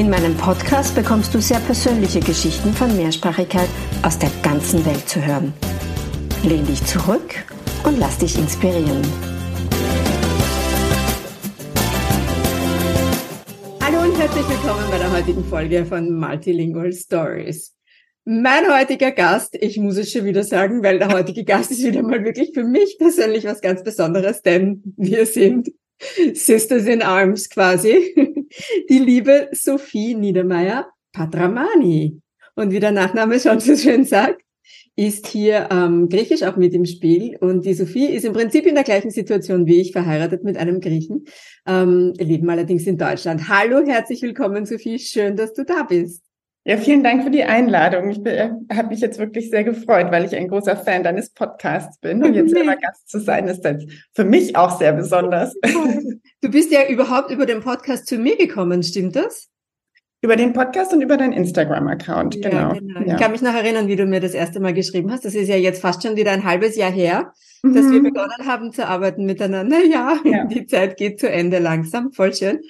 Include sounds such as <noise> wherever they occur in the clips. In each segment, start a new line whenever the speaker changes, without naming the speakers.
In meinem Podcast bekommst du sehr persönliche Geschichten von Mehrsprachigkeit aus der ganzen Welt zu hören. Lehn dich zurück und lass dich inspirieren.
Hallo und herzlich willkommen bei der heutigen Folge von Multilingual Stories. Mein heutiger Gast, ich muss es schon wieder sagen, weil der heutige Gast ist wieder mal wirklich für mich persönlich was ganz Besonderes, denn wir sind <laughs> Sisters in Arms quasi, <laughs> die liebe Sophie Niedermeyer Patramani. Und wie der Nachname schon so schön sagt, ist hier ähm, Griechisch auch mit im Spiel. Und die Sophie ist im Prinzip in der gleichen Situation wie ich, verheiratet mit einem Griechen, ähm, leben allerdings in Deutschland. Hallo, herzlich willkommen, Sophie. Schön, dass du da bist.
Ja, vielen Dank für die Einladung. Ich äh, habe mich jetzt wirklich sehr gefreut, weil ich ein großer Fan deines Podcasts bin. Und jetzt selber Gast zu sein, ist jetzt für mich auch sehr besonders.
Du bist ja überhaupt über den Podcast zu mir gekommen, stimmt das?
Über den Podcast und über deinen Instagram-Account,
ja,
genau.
genau. Ja. Ich kann mich noch erinnern, wie du mir das erste Mal geschrieben hast. Das ist ja jetzt fast schon wieder ein halbes Jahr her, mhm. dass wir begonnen haben zu arbeiten miteinander. Ja, ja, die Zeit geht zu Ende langsam, voll schön.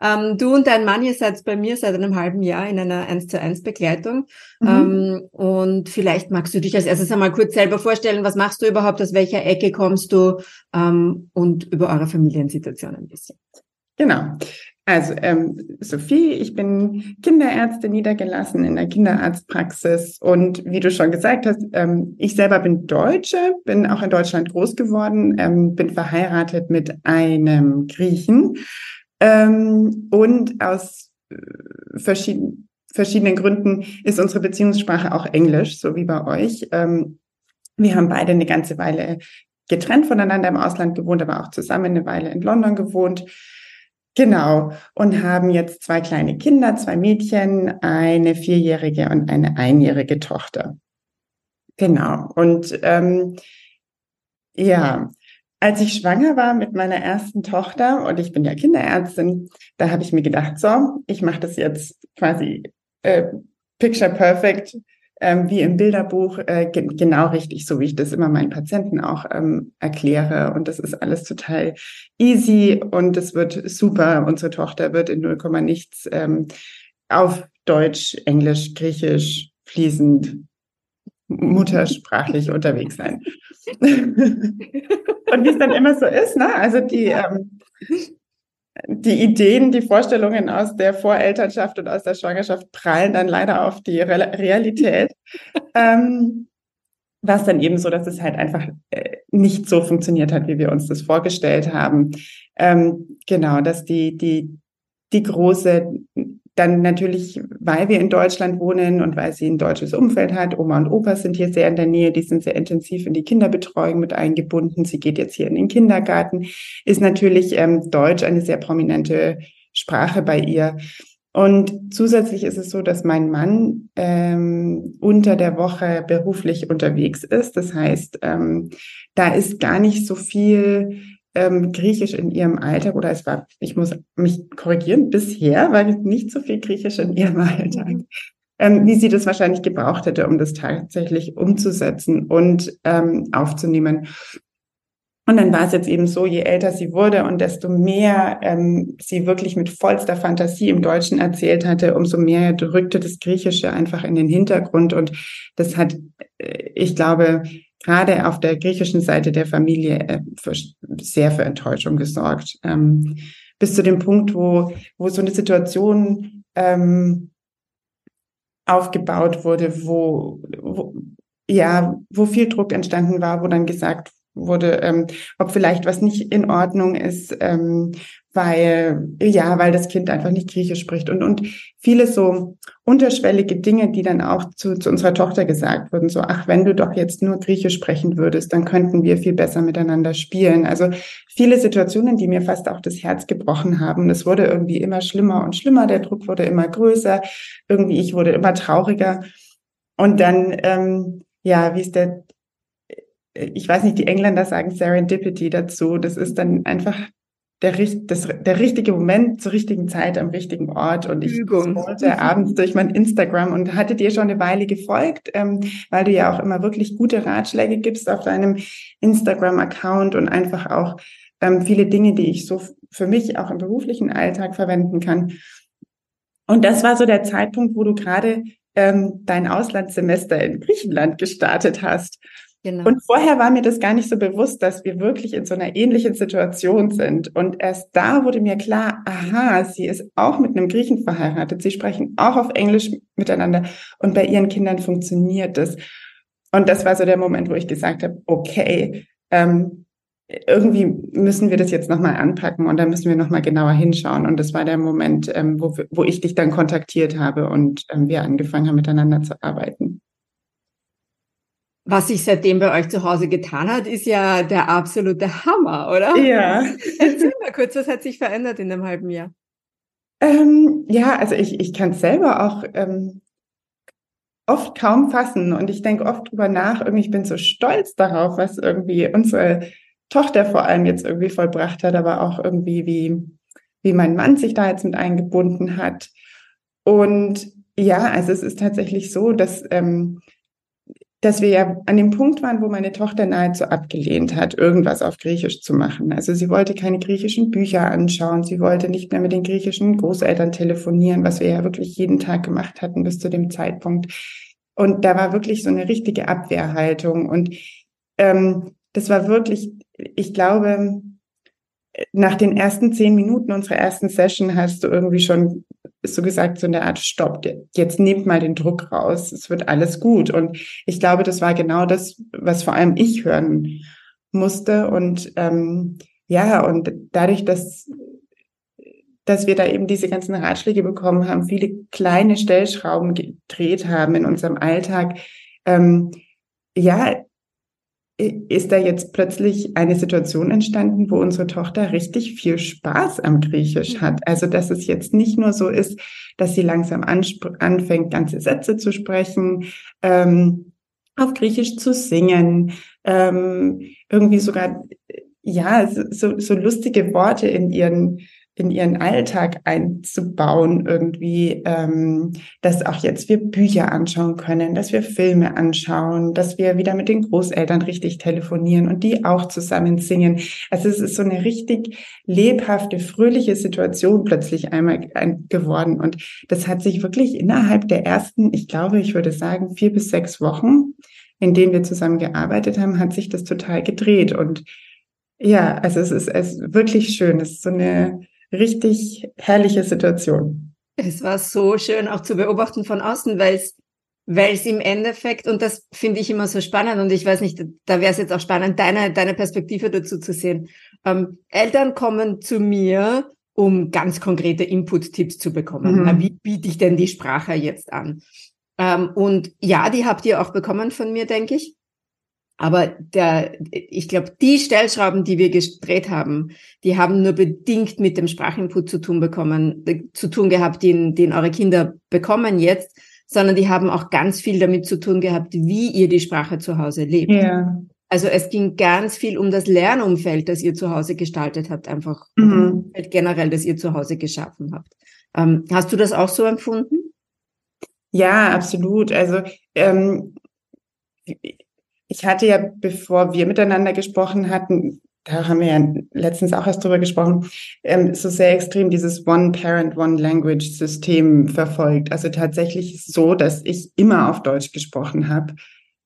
Ähm, du und dein Mann, ihr seid bei mir seit einem halben Jahr in einer 1 zu 1 Begleitung. Mhm. Ähm, und vielleicht magst du dich als erstes einmal kurz selber vorstellen, was machst du überhaupt, aus welcher Ecke kommst du ähm, und über eure Familiensituation ein bisschen.
Genau. Also ähm, Sophie, ich bin Kinderärztin niedergelassen in der Kinderarztpraxis und wie du schon gesagt hast, ähm, ich selber bin Deutsche, bin auch in Deutschland groß geworden, ähm, bin verheiratet mit einem Griechen ähm, und aus äh, verschiedenen verschiedenen Gründen ist unsere Beziehungssprache auch Englisch, so wie bei euch. Ähm, wir haben beide eine ganze Weile getrennt voneinander im Ausland gewohnt, aber auch zusammen eine Weile in London gewohnt. Genau. Und haben jetzt zwei kleine Kinder, zwei Mädchen, eine vierjährige und eine einjährige Tochter. Genau. Und ähm, ja, als ich schwanger war mit meiner ersten Tochter und ich bin ja Kinderärztin, da habe ich mir gedacht, so, ich mache das jetzt quasi äh, picture perfect, ähm, wie im Bilderbuch, äh, ge genau richtig, so wie ich das immer meinen Patienten auch ähm, erkläre. Und das ist alles total easy und es wird super. Unsere Tochter wird in 0, nichts ähm, auf Deutsch, Englisch, Griechisch fließend muttersprachlich unterwegs sein. und wie es dann immer so ist, ne? Also die, ähm, die Ideen, die Vorstellungen aus der Vorelternschaft und aus der Schwangerschaft prallen dann leider auf die Re Realität. ähm, was dann eben so, dass es halt einfach äh, nicht so funktioniert hat, wie wir uns das vorgestellt haben. Ähm, genau, dass die, die, die große dann natürlich, weil wir in Deutschland wohnen und weil sie ein deutsches Umfeld hat, Oma und Opa sind hier sehr in der Nähe, die sind sehr intensiv in die Kinderbetreuung mit eingebunden. Sie geht jetzt hier in den Kindergarten, ist natürlich ähm, Deutsch eine sehr prominente Sprache bei ihr. Und zusätzlich ist es so, dass mein Mann ähm, unter der Woche beruflich unterwegs ist. Das heißt, ähm, da ist gar nicht so viel ähm, Griechisch in ihrem Alltag oder es war, ich muss mich korrigieren, bisher war nicht so viel Griechisch in ihrem Alltag, ähm, wie sie das wahrscheinlich gebraucht hätte, um das tatsächlich umzusetzen und ähm, aufzunehmen. Und dann war es jetzt eben so, je älter sie wurde und desto mehr ähm, sie wirklich mit vollster Fantasie im Deutschen erzählt hatte, umso mehr drückte das Griechische einfach in den Hintergrund. Und das hat, äh, ich glaube, gerade auf der griechischen Seite der Familie äh, für, sehr für Enttäuschung gesorgt. Ähm, bis zu dem Punkt, wo, wo so eine Situation ähm, aufgebaut wurde, wo, wo, ja, wo viel Druck entstanden war, wo dann gesagt wurde, ähm, ob vielleicht was nicht in Ordnung ist, ähm, weil, ja, weil das Kind einfach nicht Griechisch spricht und, und viele so unterschwellige Dinge, die dann auch zu, zu unserer Tochter gesagt wurden, so, ach, wenn du doch jetzt nur Griechisch sprechen würdest, dann könnten wir viel besser miteinander spielen. Also viele Situationen, die mir fast auch das Herz gebrochen haben. Es wurde irgendwie immer schlimmer und schlimmer, der Druck wurde immer größer, irgendwie ich wurde immer trauriger. Und dann, ähm, ja, wie ist der, ich weiß nicht, die Engländer sagen Serendipity dazu. Das ist dann einfach der, das, der richtige Moment zur richtigen Zeit am richtigen Ort. Und ich wollte abends durch mein Instagram und hatte dir schon eine Weile gefolgt, ähm, weil du ja auch immer wirklich gute Ratschläge gibst auf deinem Instagram-Account und einfach auch ähm, viele Dinge, die ich so für mich auch im beruflichen Alltag verwenden kann. Und das war so der Zeitpunkt, wo du gerade ähm, dein Auslandssemester in Griechenland gestartet hast. Genau. Und vorher war mir das gar nicht so bewusst, dass wir wirklich in so einer ähnlichen Situation sind. Und erst da wurde mir klar, aha, sie ist auch mit einem Griechen verheiratet. Sie sprechen auch auf Englisch miteinander und bei ihren Kindern funktioniert das. Und das war so der Moment, wo ich gesagt habe, okay, ähm, irgendwie müssen wir das jetzt nochmal anpacken und da müssen wir nochmal genauer hinschauen. Und das war der Moment, ähm, wo, wo ich dich dann kontaktiert habe und ähm, wir angefangen haben, miteinander zu arbeiten.
Was sich seitdem bei euch zu Hause getan hat, ist ja der absolute Hammer, oder?
Ja.
Erzähl mal kurz, was hat sich verändert in einem halben Jahr?
Ähm, ja, also ich, ich kann es selber auch ähm, oft kaum fassen und ich denke oft drüber nach. Irgendwie, ich bin so stolz darauf, was irgendwie unsere Tochter vor allem jetzt irgendwie vollbracht hat, aber auch irgendwie, wie, wie mein Mann sich da jetzt mit eingebunden hat. Und ja, also es ist tatsächlich so, dass ähm, dass wir ja an dem Punkt waren, wo meine Tochter nahezu abgelehnt hat, irgendwas auf Griechisch zu machen. Also sie wollte keine griechischen Bücher anschauen, sie wollte nicht mehr mit den griechischen Großeltern telefonieren, was wir ja wirklich jeden Tag gemacht hatten bis zu dem Zeitpunkt. Und da war wirklich so eine richtige Abwehrhaltung. Und ähm, das war wirklich, ich glaube, nach den ersten zehn Minuten unserer ersten Session hast du irgendwie schon so gesagt, so in der Art, stopp, jetzt nehmt mal den Druck raus, es wird alles gut. Und ich glaube, das war genau das, was vor allem ich hören musste. Und ähm, ja, und dadurch, dass, dass wir da eben diese ganzen Ratschläge bekommen haben, viele kleine Stellschrauben gedreht haben in unserem Alltag, ähm, ja, ist da jetzt plötzlich eine Situation entstanden, wo unsere Tochter richtig viel Spaß am Griechisch mhm. hat. Also, dass es jetzt nicht nur so ist, dass sie langsam anfängt, ganze Sätze zu sprechen, ähm, auf Griechisch zu singen, ähm, irgendwie sogar, ja, so, so lustige Worte in ihren in ihren Alltag einzubauen, irgendwie, ähm, dass auch jetzt wir Bücher anschauen können, dass wir Filme anschauen, dass wir wieder mit den Großeltern richtig telefonieren und die auch zusammen singen. Also es ist so eine richtig lebhafte, fröhliche Situation plötzlich einmal geworden. Und das hat sich wirklich innerhalb der ersten, ich glaube, ich würde sagen, vier bis sechs Wochen, in denen wir zusammen gearbeitet haben, hat sich das total gedreht. Und ja, also es ist, es ist wirklich schön. Es ist so eine, richtig herrliche Situation.
Es war so schön auch zu beobachten von außen, weil es weil es im Endeffekt, und das finde ich immer so spannend, und ich weiß nicht, da wäre es jetzt auch spannend, deine, deine Perspektive dazu zu sehen. Ähm, Eltern kommen zu mir, um ganz konkrete Input-Tipps zu bekommen. Mhm. Wie biete ich denn die Sprache jetzt an? Ähm, und ja, die habt ihr auch bekommen von mir, denke ich. Aber der, ich glaube, die Stellschrauben, die wir gedreht haben, die haben nur bedingt mit dem Sprachinput zu tun bekommen, äh, zu tun gehabt, den, den eure Kinder bekommen jetzt, sondern die haben auch ganz viel damit zu tun gehabt, wie ihr die Sprache zu Hause lebt.
Ja.
Also es ging ganz viel um das Lernumfeld, das ihr zu Hause gestaltet habt, einfach mhm. generell, das ihr zu Hause geschaffen habt. Ähm, hast du das auch so empfunden?
Ja, absolut. Also ähm, ich hatte ja, bevor wir miteinander gesprochen hatten, da haben wir ja letztens auch erst drüber gesprochen, ähm, so sehr extrem dieses One-Parent, One-Language-System verfolgt. Also tatsächlich so, dass ich immer auf Deutsch gesprochen habe,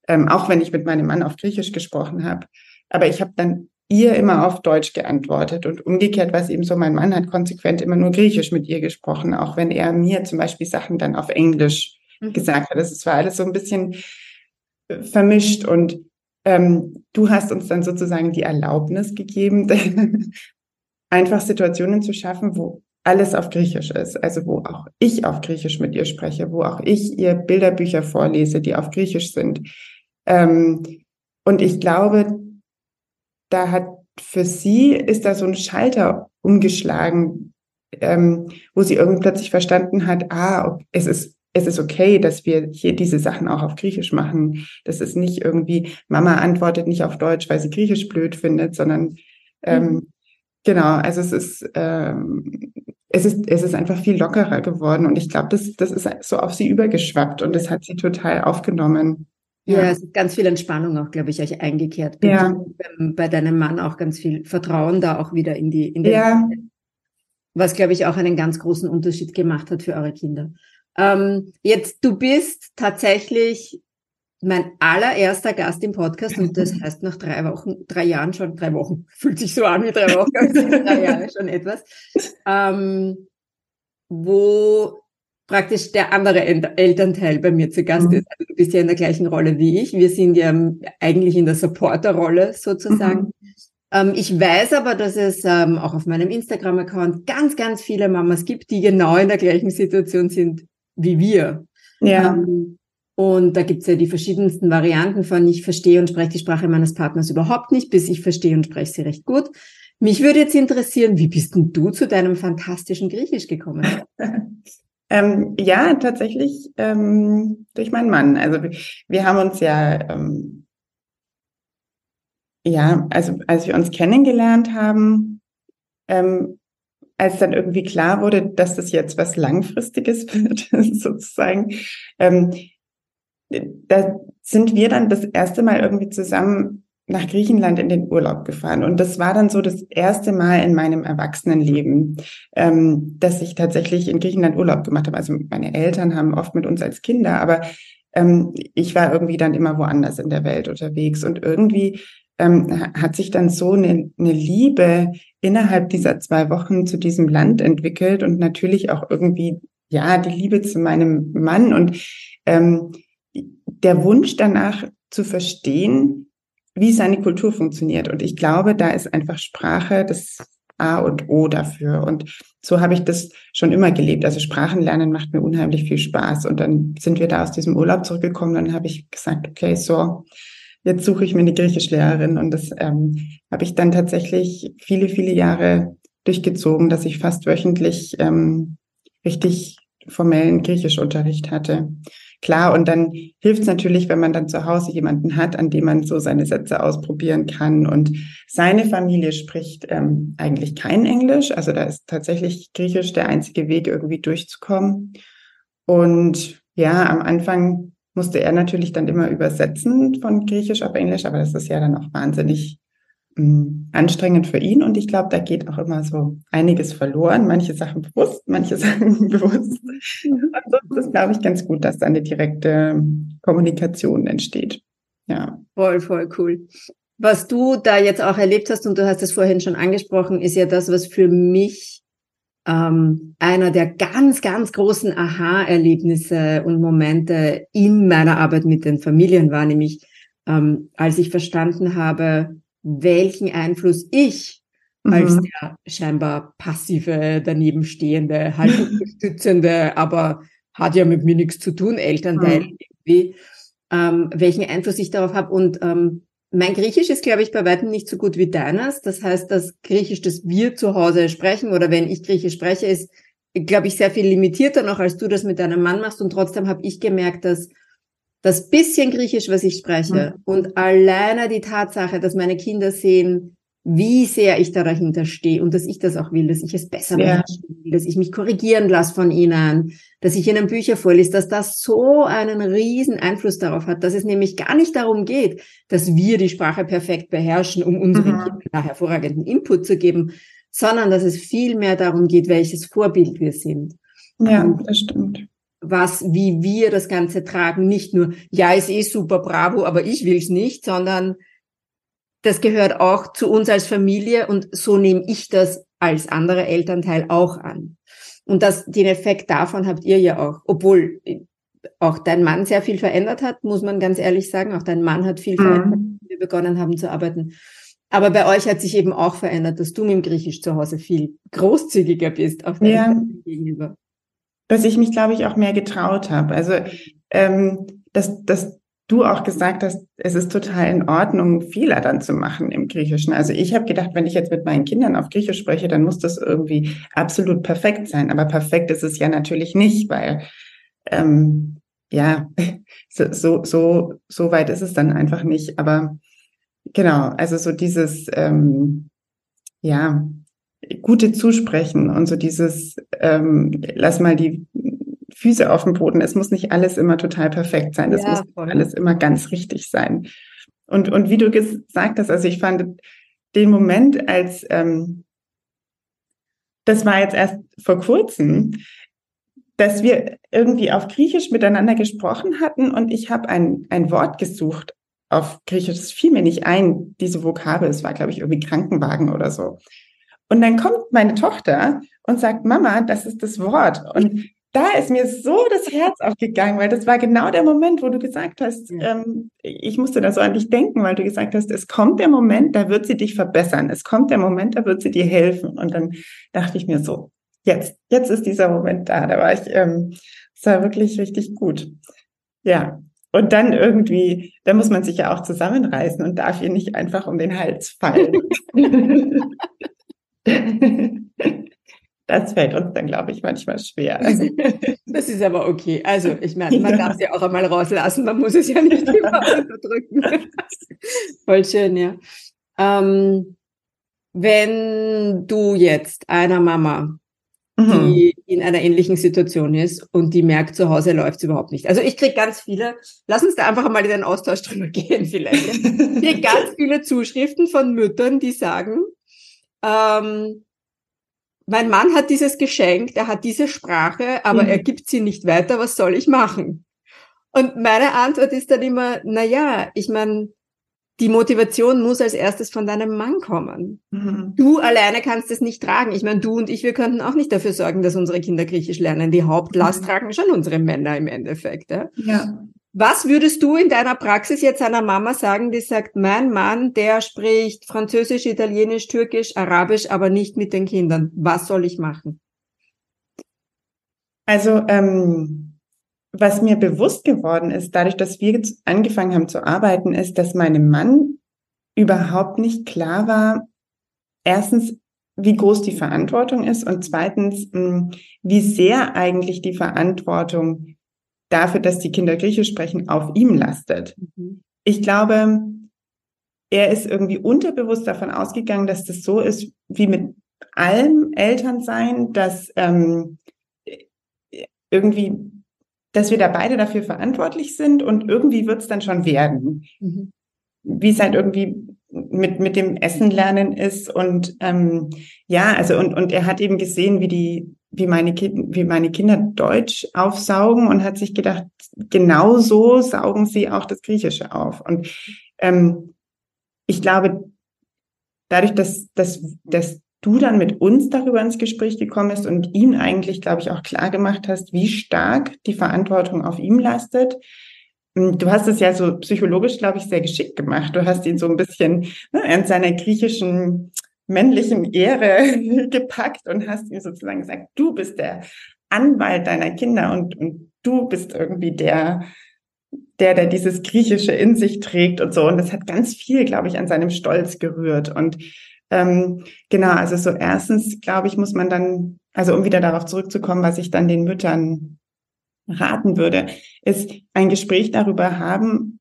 ähm, auch wenn ich mit meinem Mann auf Griechisch gesprochen habe. Aber ich habe dann ihr immer auf Deutsch geantwortet und umgekehrt war es eben so, mein Mann hat konsequent immer nur Griechisch mit ihr gesprochen, auch wenn er mir zum Beispiel Sachen dann auf Englisch mhm. gesagt hat. Das war alles so ein bisschen vermischt und ähm, du hast uns dann sozusagen die Erlaubnis gegeben, <laughs> einfach Situationen zu schaffen, wo alles auf Griechisch ist, also wo auch ich auf Griechisch mit ihr spreche, wo auch ich ihr Bilderbücher vorlese, die auf Griechisch sind. Ähm, und ich glaube, da hat für sie ist da so ein Schalter umgeschlagen, ähm, wo sie irgendwie plötzlich verstanden hat, ah, es ist es ist okay, dass wir hier diese Sachen auch auf Griechisch machen. Das ist nicht irgendwie, Mama antwortet nicht auf Deutsch, weil sie Griechisch blöd findet, sondern ähm, mhm. genau, also es ist, ähm, es ist, es ist einfach viel lockerer geworden und ich glaube, das, das ist so auf sie übergeschwappt und das hat sie total aufgenommen.
Ja, ja es ist ganz viel Entspannung auch, glaube ich, euch eingekehrt.
Ja.
Bei deinem Mann auch ganz viel Vertrauen da auch wieder in die, in den
ja.
was, glaube ich, auch einen ganz großen Unterschied gemacht hat für eure Kinder. Ähm, jetzt, du bist tatsächlich mein allererster Gast im Podcast und das heißt nach drei Wochen, drei Jahren schon, drei Wochen, <laughs> fühlt sich so an wie drei Wochen, aber drei Jahre schon etwas, ähm, wo praktisch der andere Elternteil bei mir zu Gast mhm. ist. Also du bist ja in der gleichen Rolle wie ich. Wir sind ja eigentlich in der Supporter-Rolle sozusagen. Mhm. Ähm, ich weiß aber, dass es ähm, auch auf meinem Instagram-Account ganz, ganz viele Mamas gibt, die genau in der gleichen Situation sind wie wir.
Ja. Ähm,
und da gibt's ja die verschiedensten Varianten von ich verstehe und spreche die Sprache meines Partners überhaupt nicht, bis ich verstehe und spreche sie recht gut. Mich würde jetzt interessieren, wie bist denn du zu deinem fantastischen Griechisch gekommen? <laughs>
ähm, ja, tatsächlich ähm, durch meinen Mann. Also wir haben uns ja, ähm, ja, also als wir uns kennengelernt haben, ähm, als dann irgendwie klar wurde, dass das jetzt was Langfristiges <laughs> wird, sozusagen, ähm, da sind wir dann das erste Mal irgendwie zusammen nach Griechenland in den Urlaub gefahren. Und das war dann so das erste Mal in meinem Erwachsenenleben, ähm, dass ich tatsächlich in Griechenland Urlaub gemacht habe. Also meine Eltern haben oft mit uns als Kinder, aber ähm, ich war irgendwie dann immer woanders in der Welt unterwegs. Und irgendwie ähm, hat sich dann so eine, eine Liebe innerhalb dieser zwei Wochen zu diesem Land entwickelt und natürlich auch irgendwie, ja, die Liebe zu meinem Mann und ähm, der Wunsch danach zu verstehen, wie seine Kultur funktioniert. Und ich glaube, da ist einfach Sprache das A und O dafür. Und so habe ich das schon immer gelebt. Also Sprachenlernen macht mir unheimlich viel Spaß. Und dann sind wir da aus diesem Urlaub zurückgekommen. Dann habe ich gesagt, okay, so, jetzt suche ich mir eine Griechischlehrerin und das ähm, habe ich dann tatsächlich viele, viele Jahre durchgezogen, dass ich fast wöchentlich ähm, richtig formellen Griechischunterricht hatte. Klar, und dann hilft es natürlich, wenn man dann zu Hause jemanden hat, an dem man so seine Sätze ausprobieren kann. Und seine Familie spricht ähm, eigentlich kein Englisch. Also da ist tatsächlich Griechisch der einzige Weg, irgendwie durchzukommen. Und ja, am Anfang musste er natürlich dann immer übersetzen von Griechisch auf Englisch, aber das ist ja dann auch wahnsinnig mm, anstrengend für ihn und ich glaube, da geht auch immer so einiges verloren, manche Sachen bewusst, manche <laughs> Sachen bewusst. Also das glaube ich ganz gut, dass da eine direkte Kommunikation entsteht. Ja.
Voll, voll cool. Was du da jetzt auch erlebt hast, und du hast es vorhin schon angesprochen, ist ja das, was für mich ähm, einer der ganz, ganz großen Aha-Erlebnisse und Momente in meiner Arbeit mit den Familien war, nämlich ähm, als ich verstanden habe, welchen Einfluss ich mhm. als der scheinbar passive, danebenstehende, halt <laughs> unterstützende, aber hat ja mit mir nichts zu tun, Elternteil mhm. irgendwie, ähm, welchen Einfluss ich darauf habe und ähm, mein Griechisch ist, glaube ich, bei weitem nicht so gut wie deines. Das heißt, das Griechisch, das wir zu Hause sprechen oder wenn ich Griechisch spreche, ist, glaube ich, sehr viel limitierter noch, als du das mit deinem Mann machst. Und trotzdem habe ich gemerkt, dass das bisschen Griechisch, was ich spreche mhm. und alleine die Tatsache, dass meine Kinder sehen, wie sehr ich da dahinter stehe und dass ich das auch will, dass ich es besser ja. will, dass ich mich korrigieren lasse von ihnen, dass ich ihnen Bücher vorlese, dass das so einen riesen Einfluss darauf hat, dass es nämlich gar nicht darum geht, dass wir die Sprache perfekt beherrschen, um unseren mhm. Kindern hervorragenden Input zu geben, sondern dass es viel mehr darum geht, welches Vorbild wir sind.
Ja, und das stimmt.
Was, wie wir das Ganze tragen, nicht nur, ja, ist eh super, bravo, aber ich will's nicht, sondern das gehört auch zu uns als Familie und so nehme ich das als anderer Elternteil auch an. Und das, den Effekt davon habt ihr ja auch, obwohl auch dein Mann sehr viel verändert hat, muss man ganz ehrlich sagen. Auch dein Mann hat viel mhm. verändert, wie wir begonnen haben zu arbeiten. Aber bei euch hat sich eben auch verändert, dass du mit dem Griechisch zu Hause viel großzügiger bist, auch
ja. gegenüber. Dass ich mich, glaube ich, auch mehr getraut habe. Also, ähm, dass, dass du auch gesagt hast, es ist total in Ordnung, Fehler dann zu machen im Griechischen. Also ich habe gedacht, wenn ich jetzt mit meinen Kindern auf Griechisch spreche, dann muss das irgendwie absolut perfekt sein. Aber perfekt ist es ja natürlich nicht, weil ähm, ja, <laughs> so, so, so, so weit ist es dann einfach nicht. Aber Genau, also so dieses, ähm, ja, gute Zusprechen und so dieses, ähm, lass mal die Füße auf dem Boden. Es muss nicht alles immer total perfekt sein. Es ja, muss voll. alles immer ganz richtig sein. Und, und wie du gesagt hast, also ich fand den Moment, als ähm, das war jetzt erst vor kurzem, dass wir irgendwie auf Griechisch miteinander gesprochen hatten und ich habe ein, ein Wort gesucht auf Griechisch, das fiel mir nicht ein, diese Vokabel, es war, glaube ich, irgendwie Krankenwagen oder so. Und dann kommt meine Tochter und sagt, Mama, das ist das Wort. Und da ist mir so das Herz aufgegangen, weil das war genau der Moment, wo du gesagt hast, ähm, ich musste da so an dich denken, weil du gesagt hast, es kommt der Moment, da wird sie dich verbessern. Es kommt der Moment, da wird sie dir helfen. Und dann dachte ich mir so, jetzt, jetzt ist dieser Moment da. Da war ich, ähm, es war wirklich richtig gut. Ja, und dann irgendwie, da muss man sich ja auch zusammenreißen und darf ihr nicht einfach um den Hals fallen. <laughs> das fällt uns dann, glaube ich, manchmal schwer.
Das ist aber okay. Also, ich meine, man ja. darf es ja auch einmal rauslassen, man muss es ja nicht <laughs> immer unterdrücken. Voll schön, ja. Ähm, wenn du jetzt einer Mama mhm. die in einer ähnlichen Situation ist und die merkt, zu Hause läuft es überhaupt nicht. Also ich kriege ganz viele, lass uns da einfach mal in den Austausch drüber <laughs> gehen vielleicht. Ich kriege ganz <laughs> viele Zuschriften von Müttern, die sagen, ähm, mein Mann hat dieses Geschenk, er hat diese Sprache, aber mhm. er gibt sie nicht weiter, was soll ich machen? Und meine Antwort ist dann immer, na ja, ich meine, die Motivation muss als erstes von deinem Mann kommen. Mhm. Du alleine kannst es nicht tragen. Ich meine, du und ich, wir könnten auch nicht dafür sorgen, dass unsere Kinder Griechisch lernen. Die Hauptlast mhm. tragen schon unsere Männer im Endeffekt. Ja? ja. Was würdest du in deiner Praxis jetzt einer Mama sagen, die sagt, mein Mann, der spricht Französisch, Italienisch, Türkisch, Arabisch, aber nicht mit den Kindern. Was soll ich machen?
Also ähm, was mir bewusst geworden ist, dadurch, dass wir angefangen haben zu arbeiten, ist, dass meinem Mann überhaupt nicht klar war, erstens, wie groß die Verantwortung ist und zweitens, hm, wie sehr eigentlich die Verantwortung dafür, dass die Kinder Griechisch sprechen, auf ihm lastet. Mhm. Ich glaube, er ist irgendwie unterbewusst davon ausgegangen, dass das so ist wie mit allem Elternsein, dass ähm, irgendwie dass wir da beide dafür verantwortlich sind und irgendwie wird es dann schon werden. Mhm. Wie es halt irgendwie mit, mit dem Essen lernen ist und ähm, ja, also und, und er hat eben gesehen, wie die, wie meine, wie meine Kinder Deutsch aufsaugen und hat sich gedacht, genau so saugen sie auch das Griechische auf. Und ähm, ich glaube, dadurch, dass, dass, dass du dann mit uns darüber ins Gespräch gekommen bist und ihm eigentlich, glaube ich, auch klar gemacht hast, wie stark die Verantwortung auf ihm lastet. Hm, du hast es ja so psychologisch, glaube ich, sehr geschickt gemacht. Du hast ihn so ein bisschen ne, in seiner griechischen männlichen Ehre <laughs> gepackt und hast ihm sozusagen gesagt, du bist der Anwalt deiner Kinder und, und du bist irgendwie der, der, der dieses Griechische in sich trägt und so. Und das hat ganz viel, glaube ich, an seinem Stolz gerührt. Und ähm, genau, also so erstens, glaube ich, muss man dann, also um wieder darauf zurückzukommen, was ich dann den Müttern raten würde, ist ein Gespräch darüber haben,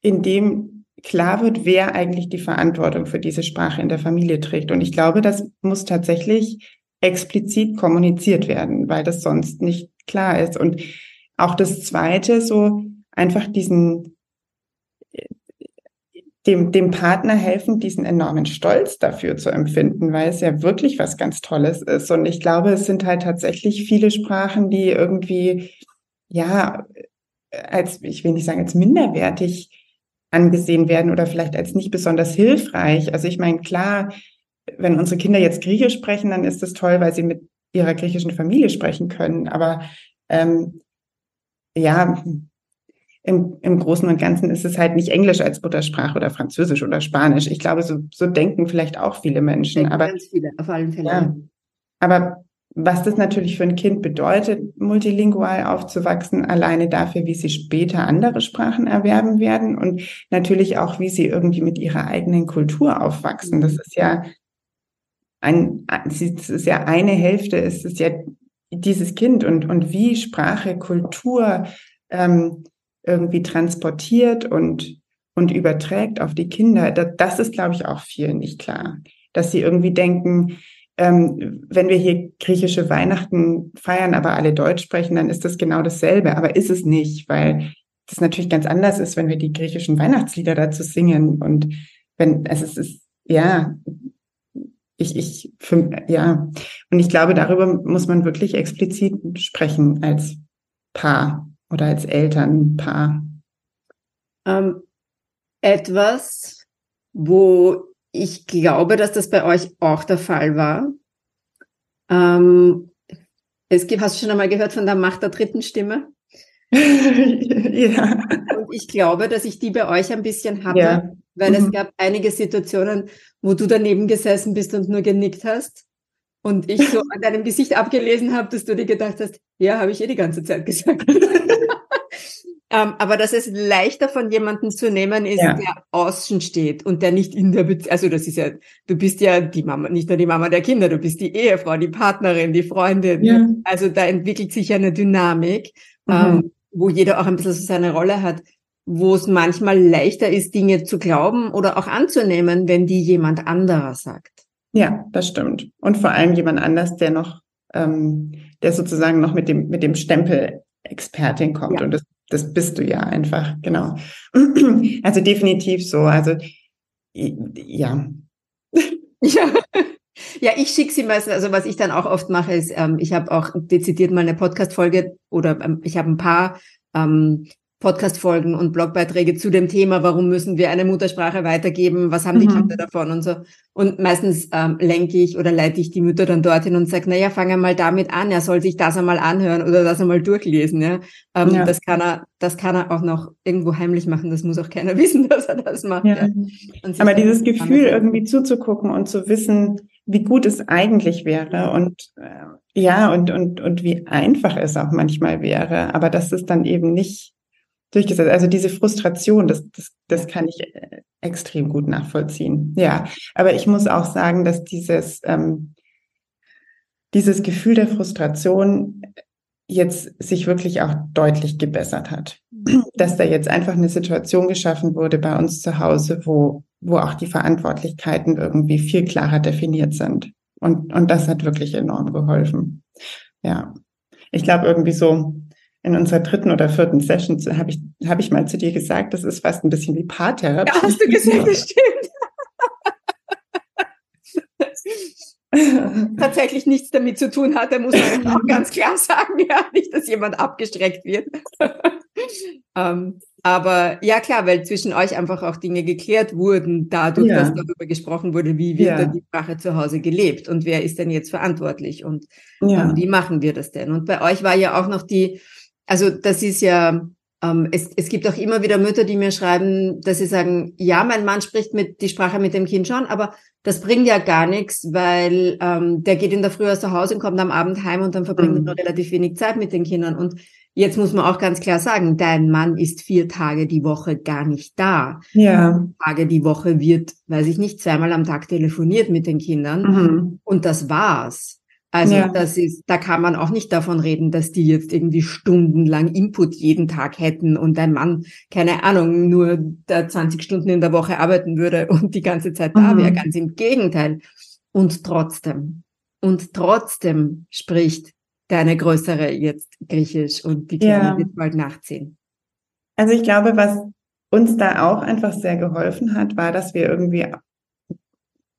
in dem klar wird, wer eigentlich die Verantwortung für diese Sprache in der Familie trägt. Und ich glaube, das muss tatsächlich explizit kommuniziert werden, weil das sonst nicht klar ist. Und auch das Zweite, so einfach diesen dem, dem Partner helfen, diesen enormen Stolz dafür zu empfinden, weil es ja wirklich was ganz Tolles ist. Und ich glaube, es sind halt tatsächlich viele Sprachen, die irgendwie, ja, als, ich will nicht sagen, als minderwertig angesehen werden oder vielleicht als nicht besonders hilfreich. Also ich meine, klar, wenn unsere Kinder jetzt Griechisch sprechen, dann ist das toll, weil sie mit ihrer griechischen Familie sprechen können. Aber ähm, ja, im, im Großen und Ganzen ist es halt nicht Englisch als Muttersprache oder Französisch oder Spanisch. Ich glaube, so, so denken vielleicht auch viele Menschen. Aber,
ganz viele, auf allen Fällen.
Ja, aber was das natürlich für ein Kind bedeutet, multilingual aufzuwachsen, alleine dafür, wie sie später andere Sprachen erwerben werden und natürlich auch, wie sie irgendwie mit ihrer eigenen Kultur aufwachsen. Das ist ja ein, es ist ja eine Hälfte, es ist ja dieses Kind und, und wie Sprache, Kultur ähm, irgendwie transportiert und, und überträgt auf die Kinder. Das, das ist, glaube ich, auch vielen nicht klar. Dass sie irgendwie denken, ähm, wenn wir hier griechische Weihnachten feiern, aber alle Deutsch sprechen, dann ist das genau dasselbe. Aber ist es nicht, weil das natürlich ganz anders ist, wenn wir die griechischen Weihnachtslieder dazu singen. Und wenn, also es ist, ja, ich, ich, für, ja. Und ich glaube, darüber muss man wirklich explizit sprechen als Paar oder als Elternpaar.
Ähm, etwas, wo ich glaube, dass das bei euch auch der Fall war. Ähm, es gibt, hast du schon einmal gehört von der Macht der dritten Stimme? <laughs> ja. Und ich glaube, dass ich die bei euch ein bisschen hatte, ja. weil mhm. es gab einige Situationen, wo du daneben gesessen bist und nur genickt hast. Und ich so an deinem Gesicht abgelesen habe, dass du dir gedacht hast, ja, habe ich eh die ganze Zeit gesagt. <laughs> Ähm, aber dass es leichter von jemandem zu nehmen ist, ja. der außen steht und der nicht in der Beziehung, also das ist ja, du bist ja die Mama, nicht nur die Mama der Kinder, du bist die Ehefrau, die Partnerin, die Freundin. Ja. Also da entwickelt sich ja eine Dynamik, mhm. ähm, wo jeder auch ein bisschen so seine Rolle hat, wo es manchmal leichter ist, Dinge zu glauben oder auch anzunehmen, wenn die jemand anderer sagt.
Ja, das stimmt. Und vor allem jemand anders, der noch, ähm, der sozusagen noch mit dem, mit dem Stempel Expertin kommt. Ja. Und das das bist du ja einfach, genau. <clears throat> Also definitiv so. Also ja. <laughs>
Ja. Ja, ich schicke sie meistens, also was ich dann auch oft mache, ist, ähm, ich habe auch dezidiert mal eine Podcast-Folge oder ähm, ich habe ein paar ähm, Podcast-Folgen und Blogbeiträge zu dem Thema, warum müssen wir eine Muttersprache weitergeben, was haben die mhm. Kinder davon und so. Und meistens ähm, lenke ich oder leite ich die Mütter dann dorthin und sage, naja, fang einmal damit an, er soll sich das einmal anhören oder das einmal durchlesen. Ja? Ähm, ja. Das kann er, das kann er auch noch irgendwo heimlich machen, das muss auch keiner <laughs> wissen, dass er das macht. Ja.
Aber dieses Gefühl, irgendwie zuzugucken und zu wissen, wie gut es eigentlich wäre und äh, ja, und, und, und wie einfach es auch manchmal wäre, aber dass es dann eben nicht durchgesetzt. Also diese Frustration, das, das, das kann ich äh, extrem gut nachvollziehen. Ja, aber ich muss auch sagen, dass dieses, ähm, dieses Gefühl der Frustration jetzt sich wirklich auch deutlich gebessert hat. Dass da jetzt einfach eine Situation geschaffen wurde bei uns zu Hause, wo, wo auch die Verantwortlichkeiten irgendwie viel klarer definiert sind. Und, und das hat wirklich enorm geholfen. Ja. Ich glaube irgendwie so, in unserer dritten oder vierten Session habe ich, hab ich mal zu dir gesagt, das ist fast ein bisschen wie Paartherapie.
Ja, hast du gesagt, das stimmt. <laughs> Tatsächlich nichts damit zu tun hat, da muss man <laughs> auch ganz klar sagen, ja, nicht, dass jemand abgestreckt wird. <laughs> ähm, aber ja, klar, weil zwischen euch einfach auch Dinge geklärt wurden, dadurch, ja. dass darüber gesprochen wurde, wie wird ja. die Sprache zu Hause gelebt und wer ist denn jetzt verantwortlich und ja. ähm, wie machen wir das denn? Und bei euch war ja auch noch die, also das ist ja, ähm, es, es gibt auch immer wieder Mütter, die mir schreiben, dass sie sagen, ja, mein Mann spricht mit die Sprache mit dem Kind schon, aber das bringt ja gar nichts, weil ähm, der geht in der Früh aus zu Hause und kommt am Abend heim und dann verbringt mhm. er relativ wenig Zeit mit den Kindern. Und jetzt muss man auch ganz klar sagen, dein Mann ist vier Tage die Woche gar nicht da. Ja. Tage die Woche wird, weiß ich nicht, zweimal am Tag telefoniert mit den Kindern. Mhm. Und das war's. Also ja. das ist, da kann man auch nicht davon reden, dass die jetzt irgendwie stundenlang Input jeden Tag hätten und ein Mann, keine Ahnung, nur da 20 Stunden in der Woche arbeiten würde <laughs> und die ganze Zeit da mhm. wäre. Ganz im Gegenteil. Und trotzdem, und trotzdem spricht deine größere jetzt Griechisch und die Kleine ja. wird bald nachziehen.
Also ich glaube, was uns da auch einfach sehr geholfen hat, war, dass wir irgendwie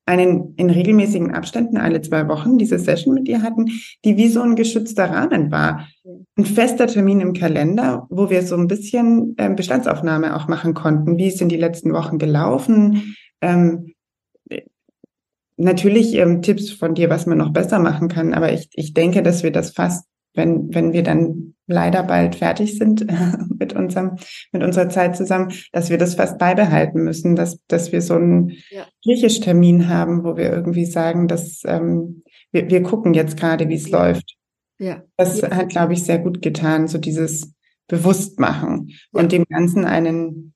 einen in regelmäßigen Abständen alle zwei Wochen diese Session mit ihr hatten, die wie so ein geschützter Rahmen war. Ein fester Termin im Kalender, wo wir so ein bisschen ähm, Bestandsaufnahme auch machen konnten. Wie sind die letzten Wochen gelaufen? Ähm, natürlich ähm, Tipps von dir, was man noch besser machen kann, aber ich, ich denke, dass wir das fast, wenn, wenn wir dann leider bald fertig sind <laughs> mit unserem, mit unserer Zeit zusammen, dass wir das fast beibehalten müssen, dass, dass wir so einen ja. Griechisch-Termin haben, wo wir irgendwie sagen, dass ähm, wir, wir gucken jetzt gerade, wie es ja. läuft. Ja. Das ja. hat, glaube ich, sehr gut getan, so dieses Bewusstmachen und dem Ganzen einen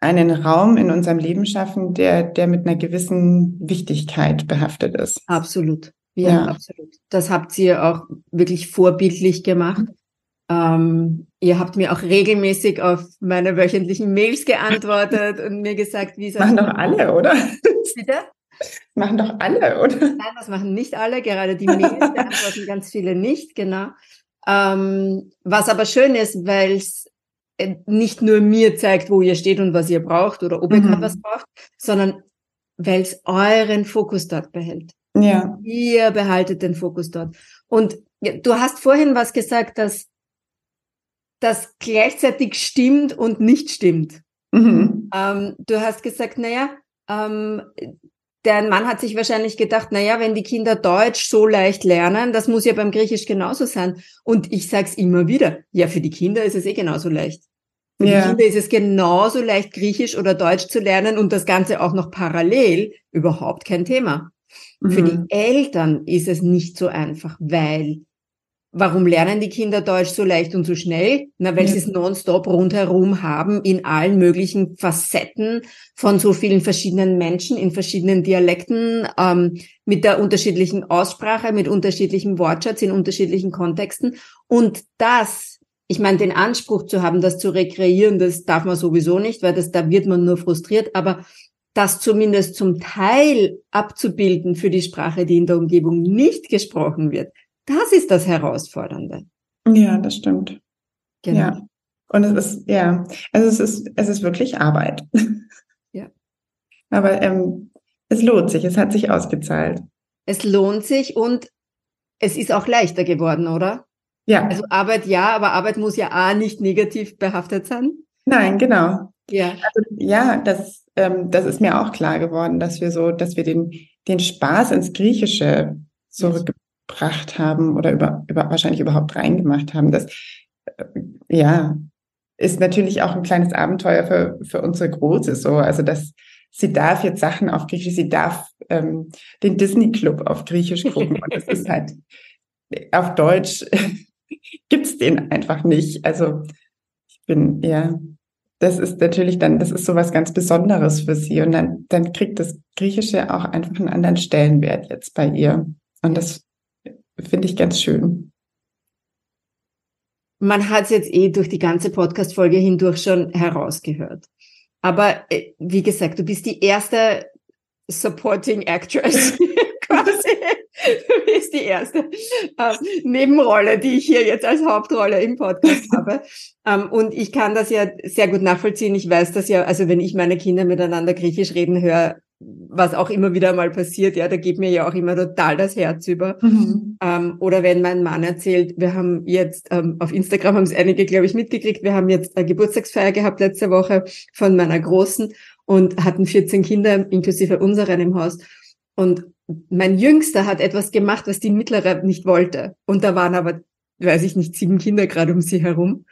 einen Raum in unserem Leben schaffen, der, der mit einer gewissen Wichtigkeit behaftet ist.
Absolut. Ja, ja. absolut. Das habt ihr auch wirklich vorbildlich gemacht. Ähm, ihr habt mir auch regelmäßig auf meine wöchentlichen Mails geantwortet und mir gesagt, wie es
Machen doch alle, oder? Bitte? Machen doch alle, oder?
Nein, das machen nicht alle. Gerade die Mails beantworten ganz viele nicht, genau. Ähm, was aber schön ist, weil es äh, nicht nur mir zeigt, wo ihr steht und was ihr braucht oder ob ihr mhm. gerade was braucht, sondern weil es euren Fokus dort behält. Ja. Ihr behaltet den Fokus dort. Und du hast vorhin was gesagt, dass das gleichzeitig stimmt und nicht stimmt. Mhm. Ähm, du hast gesagt, naja, ähm, der Mann hat sich wahrscheinlich gedacht, naja, wenn die Kinder Deutsch so leicht lernen, das muss ja beim Griechisch genauso sein. Und ich sag's immer wieder, ja, für die Kinder ist es eh genauso leicht. Für ja. die Kinder ist es genauso leicht, Griechisch oder Deutsch zu lernen und das Ganze auch noch parallel, überhaupt kein Thema. Mhm. Für die mhm. Eltern ist es nicht so einfach, weil Warum lernen die Kinder Deutsch so leicht und so schnell? Na, weil ja. sie es nonstop rundherum haben in allen möglichen Facetten von so vielen verschiedenen Menschen in verschiedenen Dialekten, ähm, mit der unterschiedlichen Aussprache, mit unterschiedlichem Wortschatz in unterschiedlichen Kontexten. Und das, ich meine, den Anspruch zu haben, das zu rekreieren, das darf man sowieso nicht, weil das, da wird man nur frustriert, aber das zumindest zum Teil abzubilden für die Sprache, die in der Umgebung nicht gesprochen wird, das ist das Herausfordernde.
Ja, das stimmt. Genau. Ja. Und es ist, ja, also es ist, es ist wirklich Arbeit. Ja. Aber ähm, es lohnt sich, es hat sich ausgezahlt.
Es lohnt sich und es ist auch leichter geworden, oder? Ja. Also Arbeit ja, aber Arbeit muss ja A nicht negativ behaftet sein.
Nein, genau. Ja. Also, ja, das, ähm, das ist mir auch klar geworden, dass wir so, dass wir den, den Spaß ins Griechische zurück, gebracht haben oder über, über wahrscheinlich überhaupt reingemacht haben. Das äh, ja ist natürlich auch ein kleines Abenteuer für, für unsere Große so. Also dass sie darf jetzt Sachen auf Griechisch, sie darf ähm, den Disney Club auf Griechisch gucken. Und das ist halt auf Deutsch <laughs> gibt's den einfach nicht. Also ich bin, ja, das ist natürlich dann, das ist so was ganz Besonderes für sie. Und dann, dann kriegt das Griechische auch einfach einen anderen Stellenwert jetzt bei ihr. Und das finde ich ganz schön.
Man hat es jetzt eh durch die ganze Podcast-Folge hindurch schon herausgehört. Aber äh, wie gesagt, du bist die erste Supporting Actress <laughs> quasi. Du bist die erste äh, Nebenrolle, die ich hier jetzt als Hauptrolle im Podcast <laughs> habe. Ähm, und ich kann das ja sehr gut nachvollziehen. Ich weiß das ja, also wenn ich meine Kinder miteinander Griechisch reden höre, was auch immer wieder mal passiert, ja, da geht mir ja auch immer total das Herz über. Mhm. Ähm, oder wenn mein Mann erzählt, wir haben jetzt ähm, auf Instagram haben es einige, glaube ich, mitgekriegt, wir haben jetzt eine Geburtstagsfeier gehabt letzte Woche von meiner Großen und hatten 14 Kinder, inklusive unseren im Haus. Und mein Jüngster hat etwas gemacht, was die mittlere nicht wollte. Und da waren aber, weiß ich nicht, sieben Kinder gerade um sie herum.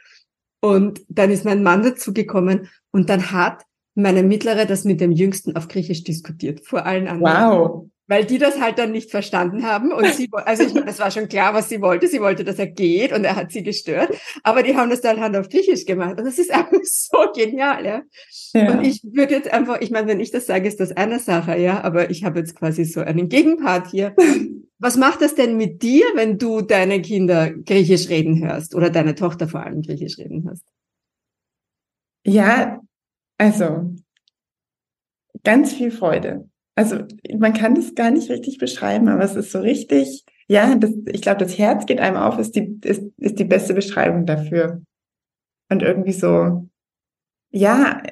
Und dann ist mein Mann dazugekommen und dann hat meine Mittlere das mit dem Jüngsten auf Griechisch diskutiert, vor allen anderen. Wow. Weil die das halt dann nicht verstanden haben und sie, also ich meine, das war schon klar, was sie wollte. Sie wollte, dass er geht und er hat sie gestört. Aber die haben das dann halt auf Griechisch gemacht und das ist einfach <laughs> so genial, ja. ja. Und ich würde jetzt einfach, ich meine, wenn ich das sage, ist das eine Sache, ja. Aber ich habe jetzt quasi so einen Gegenpart hier. Was macht das denn mit dir, wenn du deine Kinder Griechisch reden hörst oder deine Tochter vor allem Griechisch reden hörst?
Ja, also, ganz viel Freude. Also, man kann das gar nicht richtig beschreiben, aber es ist so richtig, ja, das, ich glaube, das Herz geht einem auf, ist die, ist, ist die beste Beschreibung dafür. Und irgendwie so, ja,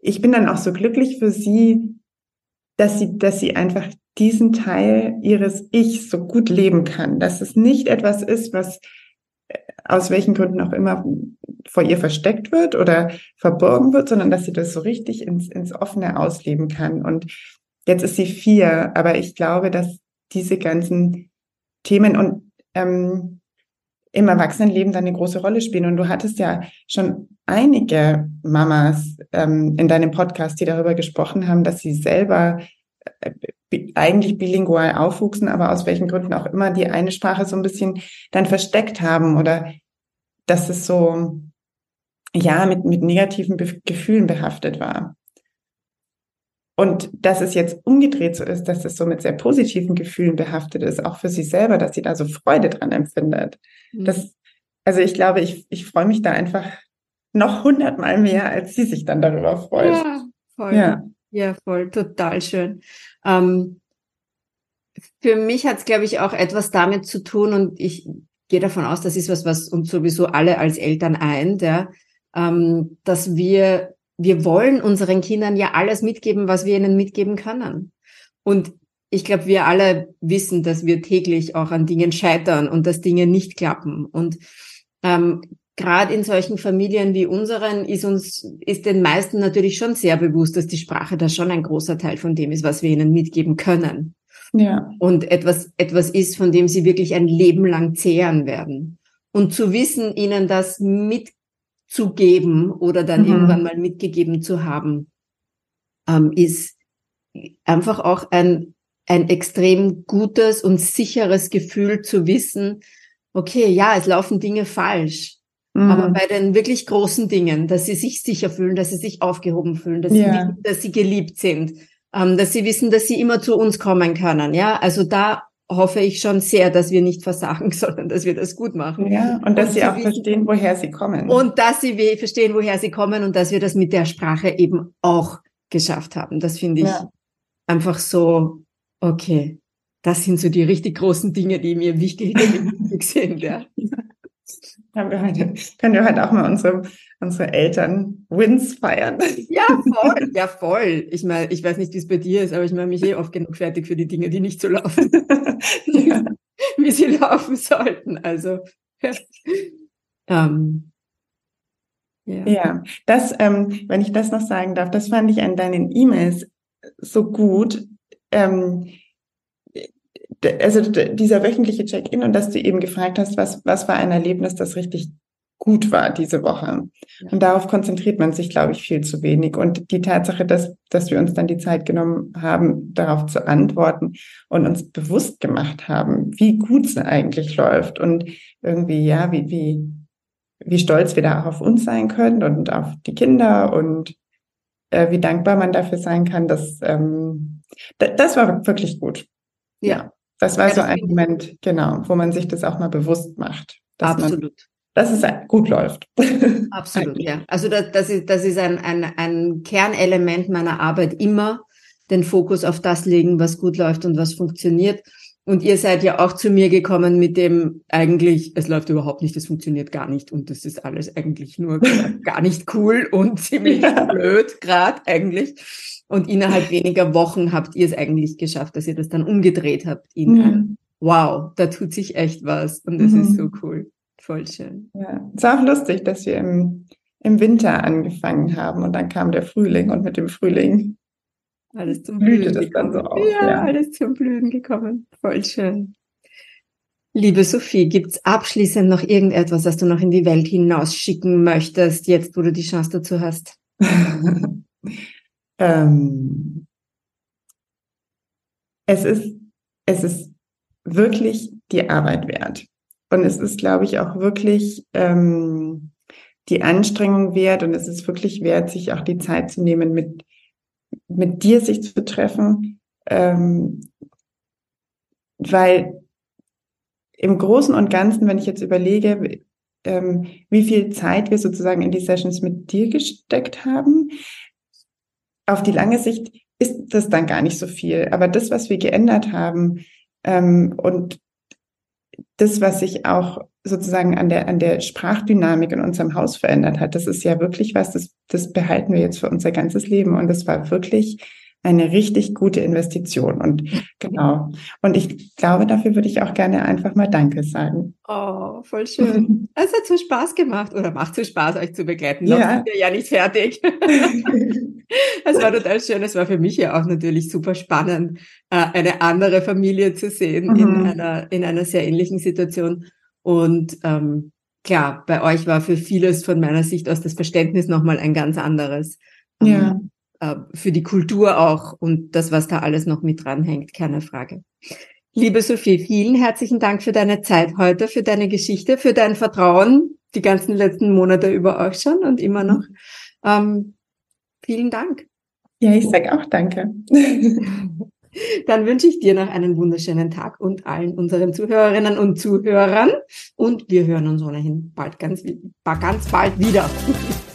ich bin dann auch so glücklich für sie, dass sie, dass sie einfach diesen Teil ihres Ich so gut leben kann, dass es nicht etwas ist, was aus welchen Gründen auch immer vor ihr versteckt wird oder verborgen wird, sondern dass sie das so richtig ins, ins Offene ausleben kann. Und jetzt ist sie vier, aber ich glaube, dass diese ganzen Themen und ähm, im Erwachsenenleben dann eine große Rolle spielen. Und du hattest ja schon einige Mamas ähm, in deinem Podcast, die darüber gesprochen haben, dass sie selber äh, eigentlich bilingual aufwuchsen, aber aus welchen Gründen auch immer die eine Sprache so ein bisschen dann versteckt haben oder dass es so, ja, mit, mit negativen Be Gefühlen behaftet war. Und dass es jetzt umgedreht so ist, dass es so mit sehr positiven Gefühlen behaftet ist, auch für sie selber, dass sie da so Freude dran empfindet. Mhm. Das, also ich glaube, ich, ich freue mich da einfach noch hundertmal mehr, als sie sich dann darüber freut.
Ja, voll. Ja, ja voll, total schön. Ähm, für mich hat es, glaube ich, auch etwas damit zu tun und ich gehe davon aus, das ist was, was uns sowieso alle als Eltern eint, ja, ähm, dass wir wir wollen unseren Kindern ja alles mitgeben, was wir ihnen mitgeben können. Und ich glaube, wir alle wissen, dass wir täglich auch an Dingen scheitern und dass Dinge nicht klappen. Und ähm, gerade in solchen Familien wie unseren ist uns, ist den meisten natürlich schon sehr bewusst, dass die Sprache da schon ein großer Teil von dem ist, was wir ihnen mitgeben können. Ja. Und etwas, etwas ist, von dem sie wirklich ein Leben lang zehren werden. Und zu wissen, ihnen das mit zu geben oder dann mhm. irgendwann mal mitgegeben zu haben, ähm, ist einfach auch ein, ein extrem gutes und sicheres Gefühl zu wissen, okay, ja, es laufen Dinge falsch. Mhm. Aber bei den wirklich großen Dingen, dass sie sich sicher fühlen, dass sie sich aufgehoben fühlen, dass, ja. sie, dass sie geliebt sind, ähm, dass sie wissen, dass sie immer zu uns kommen können. Ja, also da hoffe ich schon sehr, dass wir nicht versagen, <laughs> sondern dass wir das gut machen.
Ja, und dass und sie auch wissen, verstehen, woher sie kommen.
Und dass sie verstehen, woher sie kommen und dass wir das mit der Sprache eben auch geschafft haben. Das finde ich ja. einfach so, okay, das sind so die richtig großen Dinge, die mir wichtig, wichtig <laughs> sind. Ja.
Haben wir heute, können wir heute auch mal unsere, unsere Eltern Wins feiern.
Ja, voll. Ja, voll. Ich meine, ich weiß nicht, wie es bei dir ist, aber ich mache mich eh oft genug fertig für die Dinge, die nicht so laufen, ja. <laughs> wie sie laufen sollten. Also, ja. Ähm,
ja. ja, das, ähm, wenn ich das noch sagen darf, das fand ich an deinen E-Mails so gut. Ähm, also dieser wöchentliche Check-in und dass du eben gefragt hast, was, was war ein Erlebnis, das richtig gut war diese Woche. Und darauf konzentriert man sich, glaube ich, viel zu wenig. Und die Tatsache, dass, dass wir uns dann die Zeit genommen haben, darauf zu antworten und uns bewusst gemacht haben, wie gut es eigentlich läuft und irgendwie, ja, wie, wie, wie stolz wir da auch auf uns sein können und auf die Kinder und äh, wie dankbar man dafür sein kann, dass ähm, das war wirklich gut. Ja. Das war ja, so ein Moment, genau, wo man sich das auch mal bewusst macht.
Absolut.
Man, dass es gut läuft. <laughs>
Absolut, ja. Also das, das ist, das ist ein, ein, ein Kernelement meiner Arbeit immer, den Fokus auf das legen, was gut läuft und was funktioniert. Und ihr seid ja auch zu mir gekommen mit dem eigentlich, es läuft überhaupt nicht, es funktioniert gar nicht und das ist alles eigentlich nur <laughs> gar nicht cool und ziemlich blöd gerade eigentlich. Und innerhalb <laughs> weniger Wochen habt ihr es eigentlich geschafft, dass ihr das dann umgedreht habt in mhm. ein, wow, da tut sich echt was und das mhm. ist so cool. Voll schön.
Ja, es ist auch lustig, dass wir im, im Winter angefangen haben und dann kam der Frühling und mit dem Frühling
alles zum Blühen das dann so auf. Ja, ja, alles zum Blühen gekommen. Voll schön. Liebe Sophie, gibt's abschließend noch irgendetwas, das du noch in die Welt hinausschicken möchtest, jetzt wo du die Chance dazu hast? <laughs>
ähm, es ist, es ist wirklich die Arbeit wert. Und es ist, glaube ich, auch wirklich ähm, die Anstrengung wert und es ist wirklich wert, sich auch die Zeit zu nehmen, mit, mit dir sich zu treffen. Ähm, weil im Großen und Ganzen, wenn ich jetzt überlege, ähm, wie viel Zeit wir sozusagen in die Sessions mit dir gesteckt haben, auf die lange Sicht ist das dann gar nicht so viel. Aber das, was wir geändert haben ähm, und das, was sich auch sozusagen an der, an der Sprachdynamik in unserem Haus verändert hat, das ist ja wirklich was, das, das behalten wir jetzt für unser ganzes Leben. Und das war wirklich eine richtig gute Investition. Und genau. Und ich glaube, dafür würde ich auch gerne einfach mal Danke sagen.
Oh, voll schön. <laughs> Es hat so Spaß gemacht oder macht so Spaß, euch zu begleiten. Noch ja. sind wir ja nicht fertig. <laughs> es war total schön. Es war für mich ja auch natürlich super spannend, äh, eine andere Familie zu sehen mhm. in einer, in einer sehr ähnlichen Situation. Und ähm, klar, bei euch war für vieles von meiner Sicht aus das Verständnis nochmal ein ganz anderes.
Ja.
Äh, für die Kultur auch und das, was da alles noch mit dranhängt, keine Frage. Liebe Sophie, vielen herzlichen Dank für deine Zeit heute, für deine Geschichte, für dein Vertrauen, die ganzen letzten Monate über euch schon und immer noch. Ähm, vielen Dank.
Ja, ich sage auch danke. <laughs>
Dann wünsche ich dir noch einen wunderschönen Tag und allen unseren Zuhörerinnen und Zuhörern. Und wir hören uns ohnehin bald ganz, ganz bald wieder. <laughs>